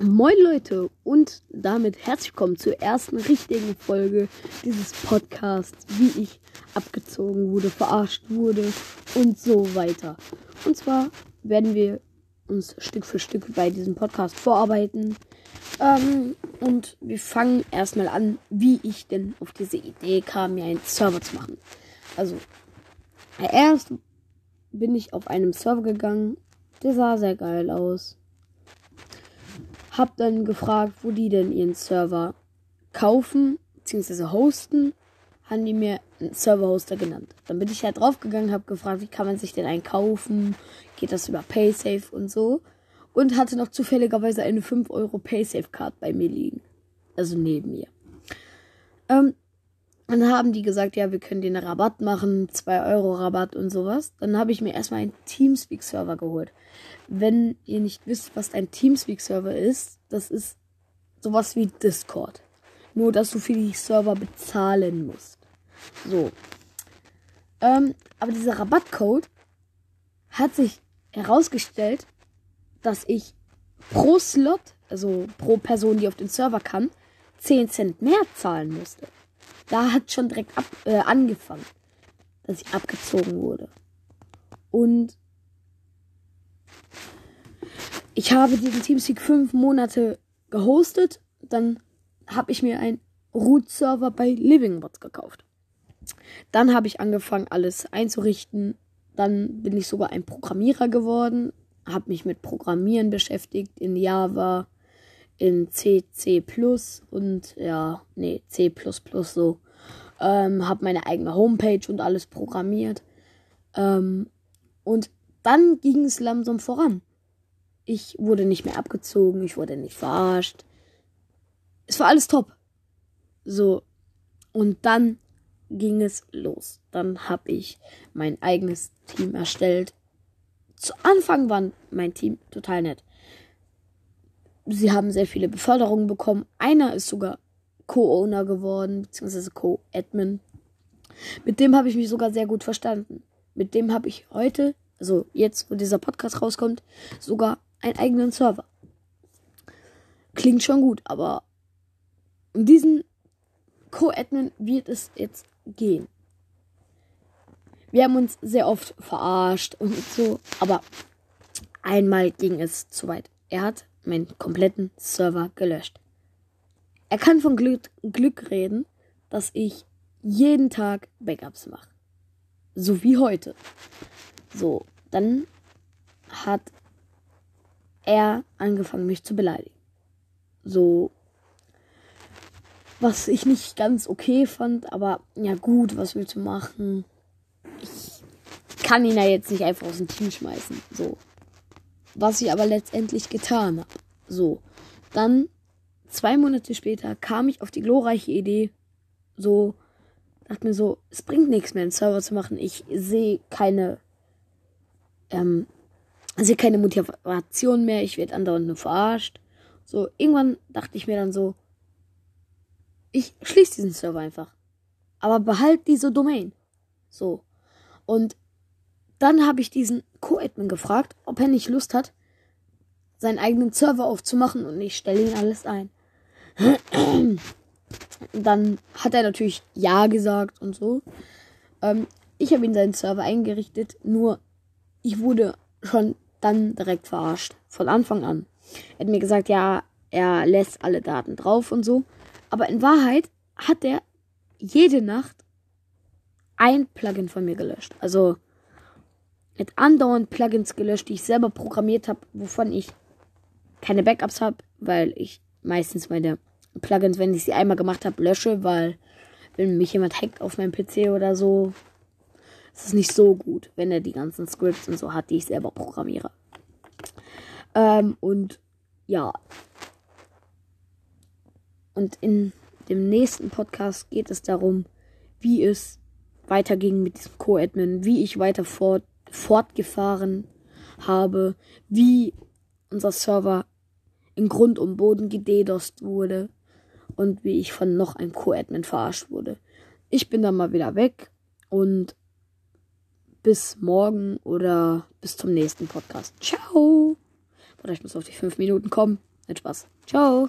Moin Leute und damit herzlich willkommen zur ersten richtigen Folge dieses Podcasts, wie ich abgezogen wurde, verarscht wurde und so weiter. Und zwar werden wir uns Stück für Stück bei diesem Podcast vorarbeiten. Ähm, und wir fangen erstmal an, wie ich denn auf diese Idee kam, mir einen Server zu machen. Also, erst bin ich auf einem Server gegangen, der sah sehr geil aus hab dann gefragt, wo die denn ihren Server kaufen bzw. hosten. Haben die mir einen Server-Hoster genannt. Dann bin ich halt draufgegangen, hab gefragt, wie kann man sich denn einen kaufen? Geht das über PaySafe und so? Und hatte noch zufälligerweise eine 5 Euro PaySafe-Card bei mir liegen. Also neben mir. Ähm, dann haben die gesagt, ja, wir können einen Rabatt machen, 2 Euro Rabatt und sowas. Dann habe ich mir erstmal einen Teamspeak-Server geholt. Wenn ihr nicht wisst, was ein Teamspeak-Server ist, das ist sowas wie Discord. Nur, dass du für die Server bezahlen musst. So. Ähm, aber dieser Rabattcode hat sich herausgestellt, dass ich pro Slot, also pro Person, die auf den Server kann, 10 Cent mehr zahlen musste. Da hat schon direkt ab, äh, angefangen, dass ich abgezogen wurde. Und ich habe diesen Teamspeak fünf Monate gehostet. Dann habe ich mir einen Root-Server bei Livingbots gekauft. Dann habe ich angefangen, alles einzurichten. Dann bin ich sogar ein Programmierer geworden, habe mich mit Programmieren beschäftigt in Java, in C, C++ und ja, nee, C++ so. Ähm, habe meine eigene Homepage und alles programmiert. Ähm, und dann ging es langsam voran. Ich wurde nicht mehr abgezogen, ich wurde nicht verarscht. Es war alles top. So. Und dann ging es los. Dann habe ich mein eigenes Team erstellt. Zu Anfang war mein Team total nett sie haben sehr viele Beförderungen bekommen. Einer ist sogar Co-Owner geworden, beziehungsweise Co-Admin. Mit dem habe ich mich sogar sehr gut verstanden. Mit dem habe ich heute, also jetzt, wo dieser Podcast rauskommt, sogar einen eigenen Server. Klingt schon gut, aber um diesen Co-Admin wird es jetzt gehen. Wir haben uns sehr oft verarscht und so, aber einmal ging es zu weit. Er hat meinen kompletten Server gelöscht. Er kann von Glück, Glück reden, dass ich jeden Tag Backups mache. So wie heute. So, dann hat er angefangen, mich zu beleidigen. So, was ich nicht ganz okay fand, aber ja gut, was willst du machen? Ich kann ihn ja jetzt nicht einfach aus dem Team schmeißen. So, was ich aber letztendlich getan habe. So, dann zwei Monate später kam ich auf die glorreiche Idee, so, dachte mir so, es bringt nichts mehr, einen Server zu machen. Ich sehe keine, ähm, sehe keine Motivation mehr. Ich werde andauernd nur verarscht. So, irgendwann dachte ich mir dann so, ich schließe diesen Server einfach. Aber behalt diese Domain. So. Und dann habe ich diesen Co-Admin gefragt, ob er nicht Lust hat, seinen eigenen Server aufzumachen und ich stelle ihn alles ein. Dann hat er natürlich Ja gesagt und so. Ähm, ich habe ihn seinen Server eingerichtet, nur ich wurde schon dann direkt verarscht. Von Anfang an. Er hat mir gesagt, ja, er lässt alle Daten drauf und so. Aber in Wahrheit hat er jede Nacht ein Plugin von mir gelöscht. Also mit andauernd Plugins gelöscht, die ich selber programmiert habe, wovon ich keine Backups habe, weil ich meistens meine Plugins, wenn ich sie einmal gemacht habe, lösche, weil wenn mich jemand hackt auf meinem PC oder so, ist es nicht so gut, wenn er die ganzen Scripts und so hat, die ich selber programmiere. Ähm, und ja. Und in dem nächsten Podcast geht es darum, wie es weiterging mit diesem Co-Admin, wie ich weiter fort fortgefahren habe, wie unser Server in Grund und Boden gededost wurde und wie ich von noch einem Co-Admin verarscht wurde. Ich bin dann mal wieder weg und bis morgen oder bis zum nächsten Podcast. Ciao! Oder ich muss auf die fünf Minuten kommen. Mit Spaß. Ciao.